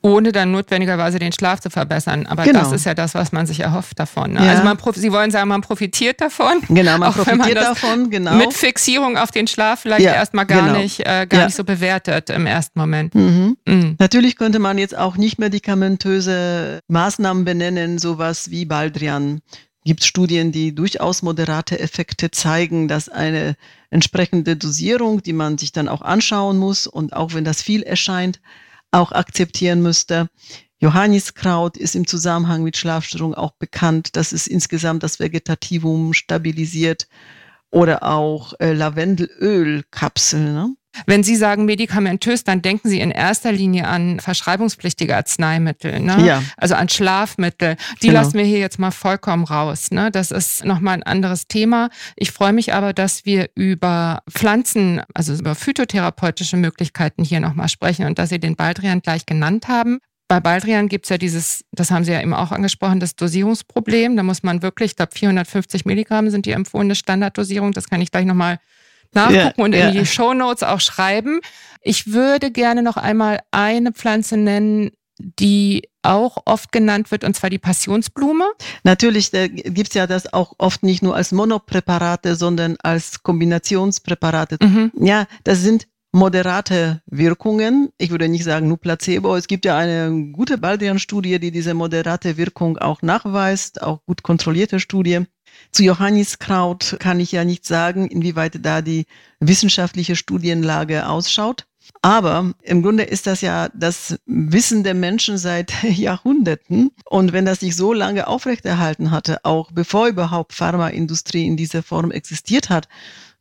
ohne dann notwendigerweise den Schlaf zu verbessern. Aber genau. das ist ja das, was man sich erhofft davon. Ne? Ja. Also man, Sie wollen sagen, man profitiert davon. Genau, man profitiert man davon, genau. Mit Fixierung auf den Schlaf vielleicht ja, erstmal gar, genau. nicht, äh, gar ja. nicht so bewertet im ersten Moment. Mhm. Mhm. Natürlich könnte man jetzt auch nicht medikamentöse Maßnahmen benennen, sowas wie Baldrian. Gibt Studien, die durchaus moderate Effekte zeigen, dass eine entsprechende Dosierung, die man sich dann auch anschauen muss und auch wenn das viel erscheint, auch akzeptieren müsste. Johanniskraut ist im Zusammenhang mit Schlafstörungen auch bekannt, dass es insgesamt das Vegetativum stabilisiert oder auch äh, Lavendelölkapseln. Ne? Wenn Sie sagen medikamentös, dann denken Sie in erster Linie an verschreibungspflichtige Arzneimittel, ne? ja. also an Schlafmittel. Die genau. lassen wir hier jetzt mal vollkommen raus. Ne? Das ist nochmal ein anderes Thema. Ich freue mich aber, dass wir über Pflanzen, also über phytotherapeutische Möglichkeiten hier nochmal sprechen und dass Sie den Baldrian gleich genannt haben. Bei Baldrian gibt es ja dieses, das haben Sie ja eben auch angesprochen, das Dosierungsproblem. Da muss man wirklich, ich glaube 450 Milligramm sind die empfohlene Standarddosierung. Das kann ich gleich nochmal nachgucken ja, und in ja. die Show Notes auch schreiben. Ich würde gerne noch einmal eine Pflanze nennen, die auch oft genannt wird, und zwar die Passionsblume. Natürlich da gibt's ja das auch oft nicht nur als Monopräparate, sondern als Kombinationspräparate. Mhm. Ja, das sind moderate Wirkungen. Ich würde nicht sagen nur Placebo. Es gibt ja eine gute Baldrian-Studie, die diese moderate Wirkung auch nachweist, auch gut kontrollierte Studie. Zu Johanniskraut kann ich ja nicht sagen, inwieweit da die wissenschaftliche Studienlage ausschaut. Aber im Grunde ist das ja das Wissen der Menschen seit Jahrhunderten. Und wenn das sich so lange aufrechterhalten hatte, auch bevor überhaupt Pharmaindustrie in dieser Form existiert hat,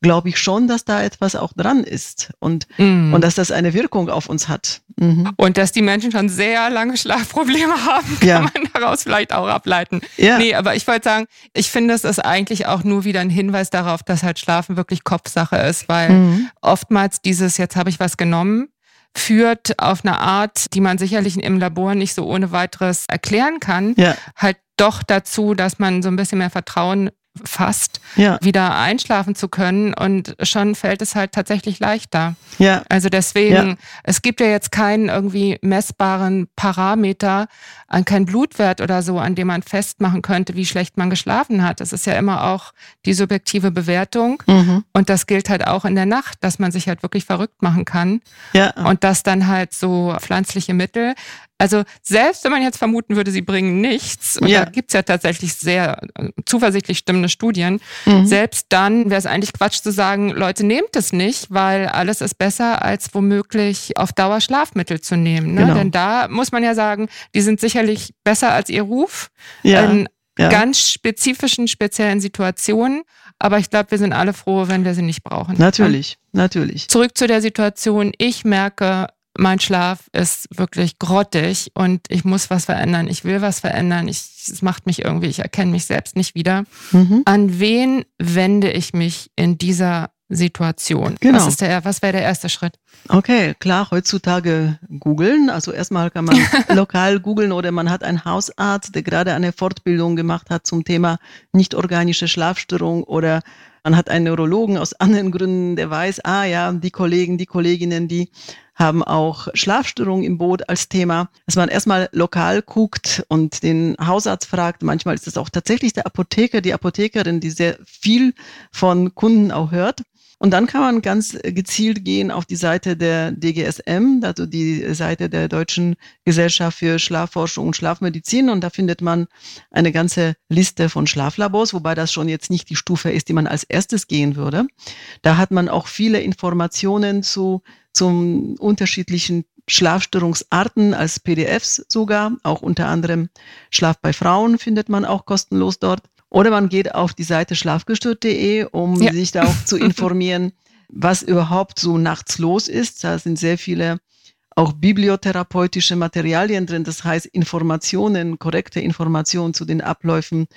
glaube ich schon, dass da etwas auch dran ist und, mm. und dass das eine Wirkung auf uns hat. Mhm. Und dass die Menschen schon sehr lange Schlafprobleme haben, kann ja. man daraus vielleicht auch ableiten. Ja. Nee, aber ich wollte sagen, ich finde, es ist eigentlich auch nur wieder ein Hinweis darauf, dass halt Schlafen wirklich Kopfsache ist, weil mhm. oftmals dieses, jetzt habe ich was genommen, führt auf eine Art, die man sicherlich im Labor nicht so ohne weiteres erklären kann, ja. halt doch dazu, dass man so ein bisschen mehr Vertrauen fast, ja. wieder einschlafen zu können. Und schon fällt es halt tatsächlich leichter. Ja. Also deswegen, ja. es gibt ja jetzt keinen irgendwie messbaren Parameter, an kein Blutwert oder so, an dem man festmachen könnte, wie schlecht man geschlafen hat. Es ist ja immer auch die subjektive Bewertung. Mhm. Und das gilt halt auch in der Nacht, dass man sich halt wirklich verrückt machen kann. Ja. Und dass dann halt so pflanzliche Mittel also selbst wenn man jetzt vermuten würde, sie bringen nichts, und ja. da gibt's ja tatsächlich sehr äh, zuversichtlich stimmende Studien, mhm. selbst dann wäre es eigentlich Quatsch zu sagen, Leute, nehmt es nicht, weil alles ist besser, als womöglich auf Dauer Schlafmittel zu nehmen. Ne? Genau. Denn da muss man ja sagen, die sind sicherlich besser als ihr Ruf ja. in ja. ganz spezifischen, speziellen Situationen. Aber ich glaube, wir sind alle froh, wenn wir sie nicht brauchen. Natürlich, natürlich. Zurück zu der Situation. Ich merke, mein Schlaf ist wirklich grottig und ich muss was verändern. Ich will was verändern. Ich, es macht mich irgendwie, ich erkenne mich selbst nicht wieder. Mhm. An wen wende ich mich in dieser Situation? Genau. Was, ist der, was wäre der erste Schritt? Okay, klar, heutzutage googeln. Also erstmal kann man lokal googeln oder man hat einen Hausarzt, der gerade eine Fortbildung gemacht hat zum Thema nicht organische Schlafstörung oder man hat einen Neurologen aus anderen Gründen, der weiß, ah ja, die Kollegen, die Kolleginnen, die haben auch Schlafstörungen im Boot als Thema, dass man erstmal lokal guckt und den Hausarzt fragt. Manchmal ist es auch tatsächlich der Apotheker, die Apothekerin, die sehr viel von Kunden auch hört. Und dann kann man ganz gezielt gehen auf die Seite der DGSM, also die Seite der Deutschen Gesellschaft für Schlafforschung und Schlafmedizin. Und da findet man eine ganze Liste von Schlaflabors, wobei das schon jetzt nicht die Stufe ist, die man als erstes gehen würde. Da hat man auch viele Informationen zu zum unterschiedlichen Schlafstörungsarten als PDFs sogar, auch unter anderem Schlaf bei Frauen findet man auch kostenlos dort. Oder man geht auf die Seite schlafgestört.de, um ja. sich da auch zu informieren, was überhaupt so nachts los ist. Da sind sehr viele auch bibliotherapeutische Materialien drin, das heißt Informationen, korrekte Informationen zu den Abläufen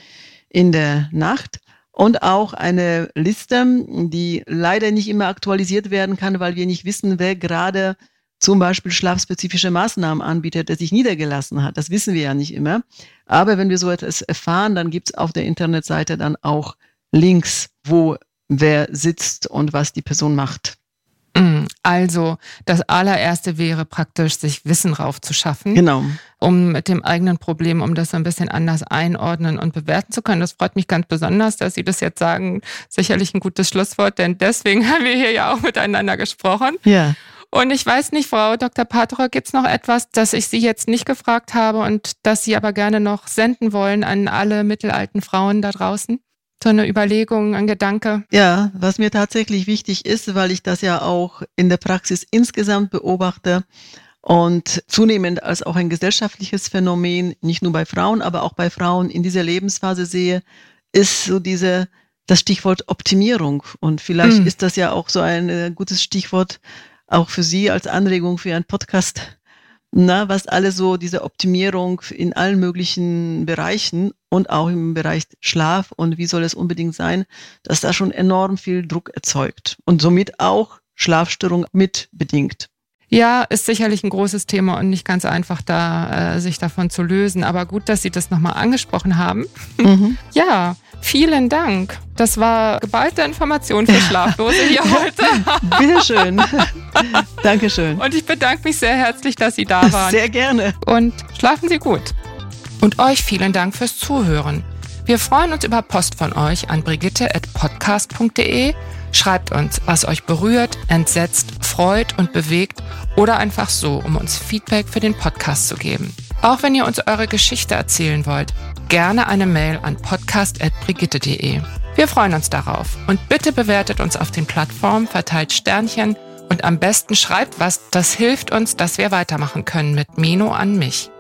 in der Nacht und auch eine Liste, die leider nicht immer aktualisiert werden kann, weil wir nicht wissen, wer gerade zum Beispiel schlafspezifische Maßnahmen anbietet, der sich niedergelassen hat. Das wissen wir ja nicht immer. Aber wenn wir so etwas erfahren, dann gibt es auf der Internetseite dann auch Links, wo wer sitzt und was die Person macht. Mm, also das allererste wäre praktisch, sich Wissen raufzuschaffen. Genau. Um mit dem eigenen Problem, um das so ein bisschen anders einordnen und bewerten zu können. Das freut mich ganz besonders, dass Sie das jetzt sagen. Sicherlich ein gutes Schlusswort, denn deswegen haben wir hier ja auch miteinander gesprochen. Ja. Und ich weiß nicht, Frau Dr. Patrock, gibt es noch etwas, das ich Sie jetzt nicht gefragt habe und das Sie aber gerne noch senden wollen an alle mittelalten Frauen da draußen? So eine Überlegung, ein Gedanke? Ja, was mir tatsächlich wichtig ist, weil ich das ja auch in der Praxis insgesamt beobachte und zunehmend als auch ein gesellschaftliches Phänomen, nicht nur bei Frauen, aber auch bei Frauen in dieser Lebensphase sehe, ist so diese das Stichwort Optimierung. Und vielleicht mhm. ist das ja auch so ein äh, gutes Stichwort auch für Sie als Anregung für einen Podcast, na, was alle so diese Optimierung in allen möglichen Bereichen und auch im Bereich Schlaf und wie soll es unbedingt sein, dass da schon enorm viel Druck erzeugt und somit auch Schlafstörung mit bedingt. Ja, ist sicherlich ein großes Thema und nicht ganz einfach, da äh, sich davon zu lösen. Aber gut, dass Sie das nochmal angesprochen haben. Mhm. Ja, Vielen Dank. Das war geballte Information für Schlaflose hier heute. Bitteschön. Dankeschön. Und ich bedanke mich sehr herzlich, dass Sie da waren. Sehr gerne. Und schlafen Sie gut. Und euch vielen Dank fürs Zuhören. Wir freuen uns über Post von euch an brigitte.podcast.de. Schreibt uns, was euch berührt, entsetzt, freut und bewegt oder einfach so, um uns Feedback für den Podcast zu geben. Auch wenn ihr uns eure Geschichte erzählen wollt, gerne eine Mail an podcast.brigitte.de. Wir freuen uns darauf und bitte bewertet uns auf den Plattformen, verteilt Sternchen und am besten schreibt was, das hilft uns, dass wir weitermachen können mit Meno an mich.